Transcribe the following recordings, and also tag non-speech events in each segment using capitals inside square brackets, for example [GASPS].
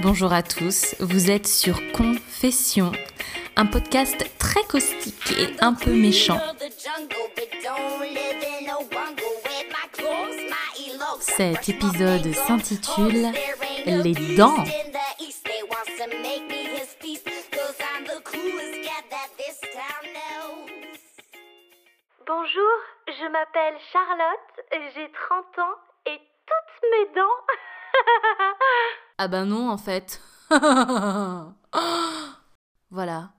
Bonjour à tous, vous êtes sur Confession, un podcast très caustique et un peu méchant. Cet épisode s'intitule Les dents. Bonjour, je m'appelle Charlotte, j'ai 30 ans et toutes mes dents. [LAUGHS] Ah ben non, en fait. [LAUGHS] voilà.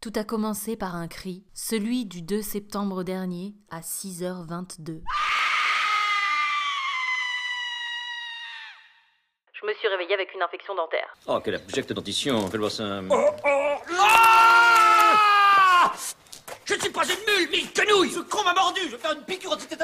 Tout a commencé par un cri, celui du 2 septembre dernier à 6h22. Je me suis réveillée avec une infection dentaire. Oh, quelle abjecte dentition. Fais-le ça. Je ne suis pas une mule, mille quenouilles Ce con m'a mordu Je vais faire une piqûre antitétanique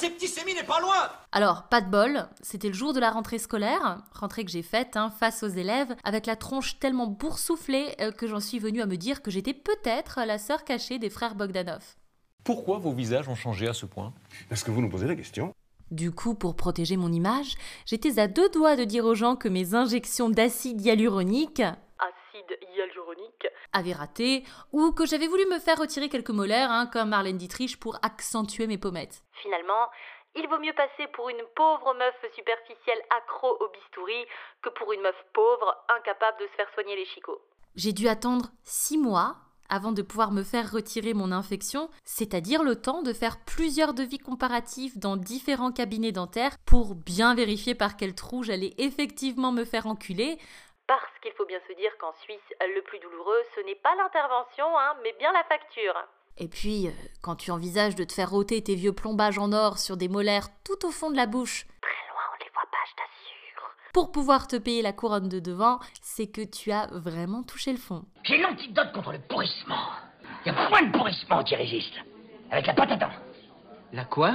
septicémie n'est pas loin Alors, pas de bol, c'était le jour de la rentrée scolaire, rentrée que j'ai faite hein, face aux élèves, avec la tronche tellement boursouflée euh, que j'en suis venue à me dire que j'étais peut-être la sœur cachée des frères Bogdanov. Pourquoi vos visages ont changé à ce point? Parce que vous nous posez la question? Du coup, pour protéger mon image, j'étais à deux doigts de dire aux gens que mes injections d'acide hyaluronique Acide hyaluronique. avaient raté, ou que j'avais voulu me faire retirer quelques molaires, hein, comme Marlène Dietrich, pour accentuer mes pommettes. Finalement, il vaut mieux passer pour une pauvre meuf superficielle accro au bistouri que pour une meuf pauvre incapable de se faire soigner les chicots. J'ai dû attendre six mois avant de pouvoir me faire retirer mon infection, c'est-à-dire le temps de faire plusieurs devis comparatifs dans différents cabinets dentaires pour bien vérifier par quel trou j'allais effectivement me faire enculer. Parce qu'il faut bien se dire qu'en Suisse, le plus douloureux, ce n'est pas l'intervention, hein, mais bien la facture. Et puis, euh, quand tu envisages de te faire ôter tes vieux plombages en or sur des molaires tout au fond de la bouche, Très loin, on les voit pas, je t'assure. pour pouvoir te payer la couronne de devant, c'est que tu as vraiment touché le fond. J'ai l'antidote contre le pourrissement. Il y a point de pourrissement qui résiste. Avec la pâte à dents. La quoi?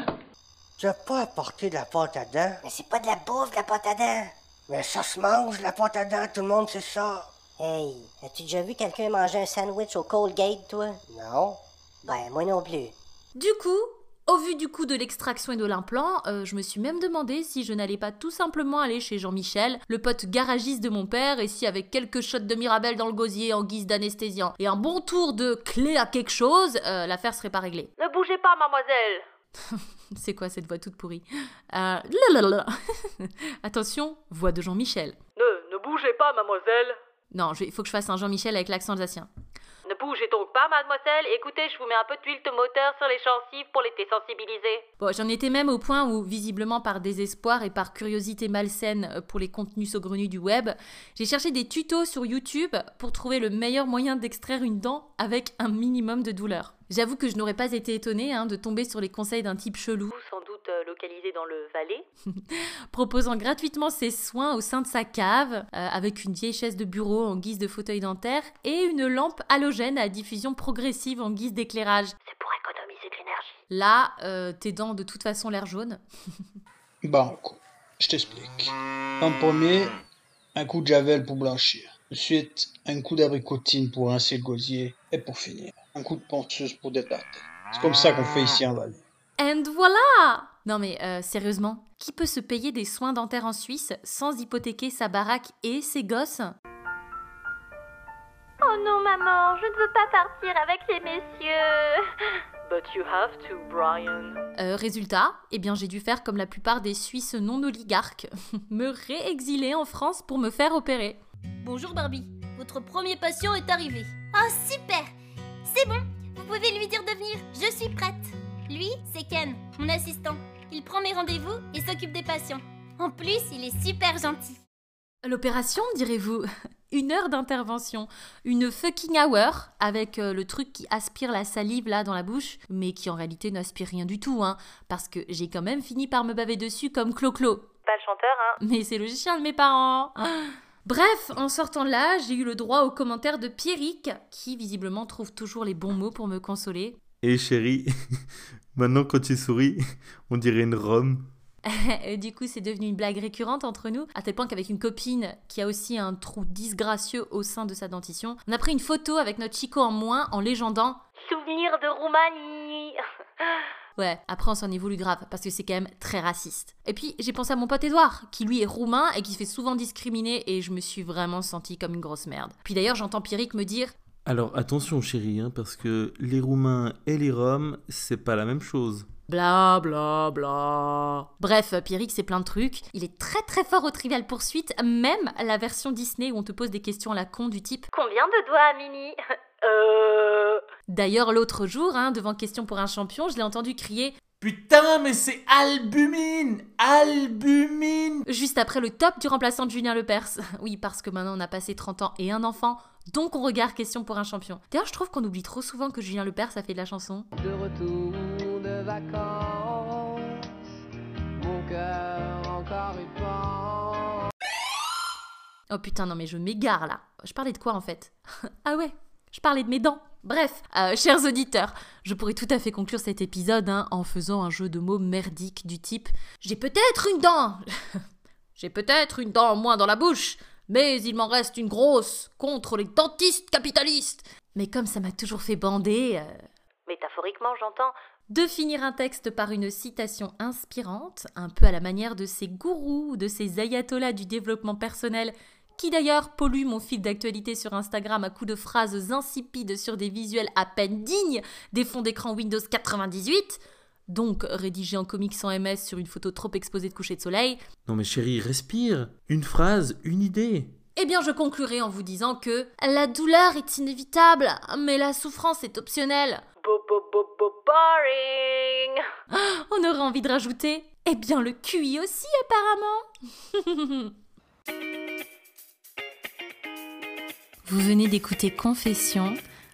Tu as pas apporté de la pâte à dents? Mais c'est pas de la bouffe, de la pâte à dents. Mais ça se mange, la pâte à dents, tout le monde sait ça. Hey, as-tu déjà vu quelqu'un manger un sandwich au Colgate, toi? Non? Ben, moi non plus. Du coup, au vu du coût de l'extraction et de l'implant, euh, je me suis même demandé si je n'allais pas tout simplement aller chez Jean-Michel, le pote garagiste de mon père, et si avec quelques shots de Mirabelle dans le gosier en guise d'anesthésiant et un bon tour de clé à quelque chose, euh, l'affaire serait pas réglée. Ne bougez pas, mademoiselle. [LAUGHS] C'est quoi cette voix toute pourrie? Euh, lalalala. [LAUGHS] Attention, voix de Jean-Michel. Ne, ne bougez pas, mademoiselle. Non, il faut que je fasse un Jean-Michel avec l'accent alsacien. Ne bougez donc pas, mademoiselle. Écoutez, je vous mets un peu d'huile de moteur sur les gencives pour les désensibiliser. Bon, j'en étais même au point où, visiblement par désespoir et par curiosité malsaine euh, pour les contenus saugrenus du web, j'ai cherché des tutos sur YouTube pour trouver le meilleur moyen d'extraire une dent avec un minimum de douleur. J'avoue que je n'aurais pas été étonnée hein, de tomber sur les conseils d'un type chelou, sans doute euh, localisé dans le Valais. [LAUGHS] proposant gratuitement ses soins au sein de sa cave, euh, avec une vieille chaise de bureau en guise de fauteuil dentaire et une lampe halogène à diffusion progressive en guise d'éclairage. C'est pour économiser de l'énergie. Là, euh, tes dents de toute façon l'air jaune. [LAUGHS] Banco. Je t'explique. En premier, un coup de javel pour blanchir. Ensuite, un coup d'abricotine pour rincer le gosier. Et pour finir, un coup de ponceuse pour détarter. C'est comme ça qu'on fait ici en Valais. And voilà Non mais euh, sérieusement, qui peut se payer des soins dentaires en Suisse sans hypothéquer sa baraque et ses gosses? Oh non, maman, je ne veux pas partir avec les messieurs. But you have to, Brian. Euh, Résultat, eh bien j'ai dû faire comme la plupart des Suisses non oligarques, [LAUGHS] me réexiler en France pour me faire opérer. Bonjour Barbie, votre premier patient est arrivé. Oh super lui dire de venir, je suis prête. Lui, c'est Ken, mon assistant. Il prend mes rendez-vous et s'occupe des patients. En plus, il est super gentil. L'opération, direz-vous [LAUGHS] Une heure d'intervention, une fucking hour avec euh, le truc qui aspire la salive là dans la bouche, mais qui en réalité n'aspire rien du tout, hein, parce que j'ai quand même fini par me baver dessus comme Clo-Clo. Pas le chanteur, hein Mais c'est le chien de mes parents. Bref, en sortant de là, j'ai eu le droit aux commentaires de Pierrick, qui visiblement trouve toujours les bons mots pour me consoler. Et chérie, [LAUGHS] maintenant quand tu souris, on dirait une Rome. [LAUGHS] Et du coup, c'est devenu une blague récurrente entre nous, à tel point qu'avec une copine qui a aussi un trou disgracieux au sein de sa dentition, on a pris une photo avec notre Chico en moins en légendant Souvenir de Roumanie. Ouais, après on s'en est voulu grave, parce que c'est quand même très raciste. Et puis j'ai pensé à mon pote Edouard, qui lui est roumain et qui se fait souvent discriminer, et je me suis vraiment sentie comme une grosse merde. Puis d'ailleurs j'entends Pierrick me dire Alors attention chérie, hein, parce que les Roumains et les Roms, c'est pas la même chose. Bla bla bla. Bref, Pierrick, c'est plein de trucs. Il est très très fort au Trivial Poursuite, même la version Disney où on te pose des questions à la con du type Combien de doigts Mini [LAUGHS] Euh. D'ailleurs, l'autre jour, hein, devant Question pour un champion, je l'ai entendu crier Putain, mais c'est albumine Albumine juste après le top du remplaçant de Julien Lepers. [LAUGHS] Oui, parce que maintenant on a passé 30 ans et un enfant, donc on regarde Question pour un champion. D'ailleurs, je trouve qu'on oublie trop souvent que Julien Lepers a fait de la chanson. De retour de vacances, mon cœur encore y pense. Oh putain, non mais je m'égare là. Je parlais de quoi en fait? [LAUGHS] Ah ouais, je parlais de mes dents. Bref, euh, chers auditeurs, je pourrais tout à fait conclure cet épisode hein, en faisant un jeu de mots merdique du type J'ai peut-être une dent [LAUGHS] J'ai peut-être une dent en moins dans la bouche, mais il m'en reste une grosse contre les dentistes capitalistes Mais comme ça m'a toujours fait bander, euh, Métaphoriquement, j'entends. de finir un texte par une citation inspirante, un peu à la manière de ces gourous ou de ces ayatollahs du développement personnel, qui d'ailleurs polluent mon fil d'actualité sur Instagram à coups de phrases insipides sur des visuels à peine dignes des fonds d'écran Windows 98, donc rédigés en comics sans MS sur une photo trop exposée de coucher de soleil, Non mais chérie, respire. Une phrase, une idée. eh bien je conclurai en vous disant que la douleur est inévitable, mais la souffrance est optionnelle. Bo bo bo bo boring. [GASPS] On aurait envie de rajouter Eh bien, le QI aussi, apparemment [LAUGHS] Vous venez d'écouter Confession,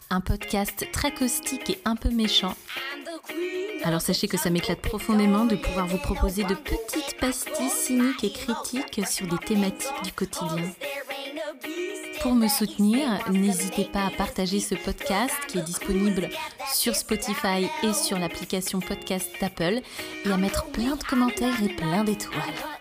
un podcast très caustique et un peu méchant. Alors sachez que ça m'éclate profondément de pouvoir vous proposer de petites pastilles cyniques et critiques sur des thématiques du quotidien. Pour me soutenir, n'hésitez pas à partager ce podcast qui est disponible sur Spotify et sur l'application podcast d'Apple et à mettre plein de commentaires et plein d'étoiles.